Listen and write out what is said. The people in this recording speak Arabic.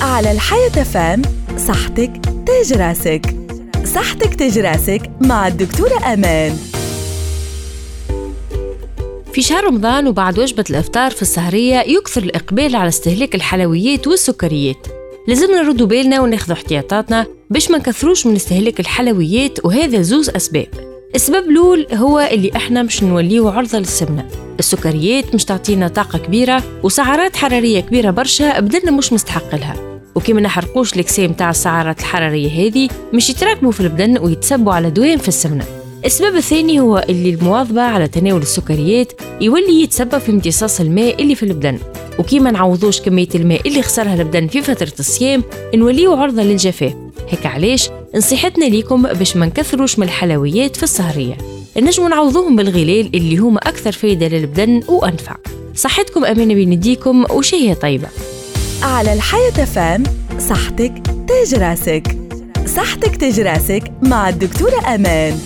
على الحياة FM صحتك تاج راسك. صحتك تاج راسك مع الدكتورة أمان. في شهر رمضان وبعد وجبة الإفطار في السهرية يكثر الإقبال على استهلاك الحلويات والسكريات. لازمنا نردوا بالنا وناخذ احتياطاتنا باش ما نكثروش من استهلاك الحلويات وهذا زوز أسباب. السبب الأول هو اللي إحنا مش نوليو عرضة للسمنة. السكريات مش تعطينا طاقة كبيرة وسعرات حرارية كبيرة برشا بدننا مش مستحق لها. وكي ما نحرقوش الكسام تاع السعرات الحرارية هذه مش يتراكموا في البدن ويتسببوا على دوام في السمنة. السبب الثاني هو اللي المواظبة على تناول السكريات يولي يتسبب في امتصاص الماء اللي في البدن. وكيما نعوضوش كمية الماء اللي خسرها البدن في فترة الصيام نوليو عرضة للجفاف. هيك علاش نصيحتنا ليكم باش ما نكثروش من الحلويات في السهرية. نجموا نعوضوهم بالغلال اللي هما أكثر فايدة للبدن وأنفع. صحتكم أمانة بين يديكم وشهية طيبة. على الحياة فام صحتك تاج راسك. صحتك تاج راسك مع الدكتورة أمان.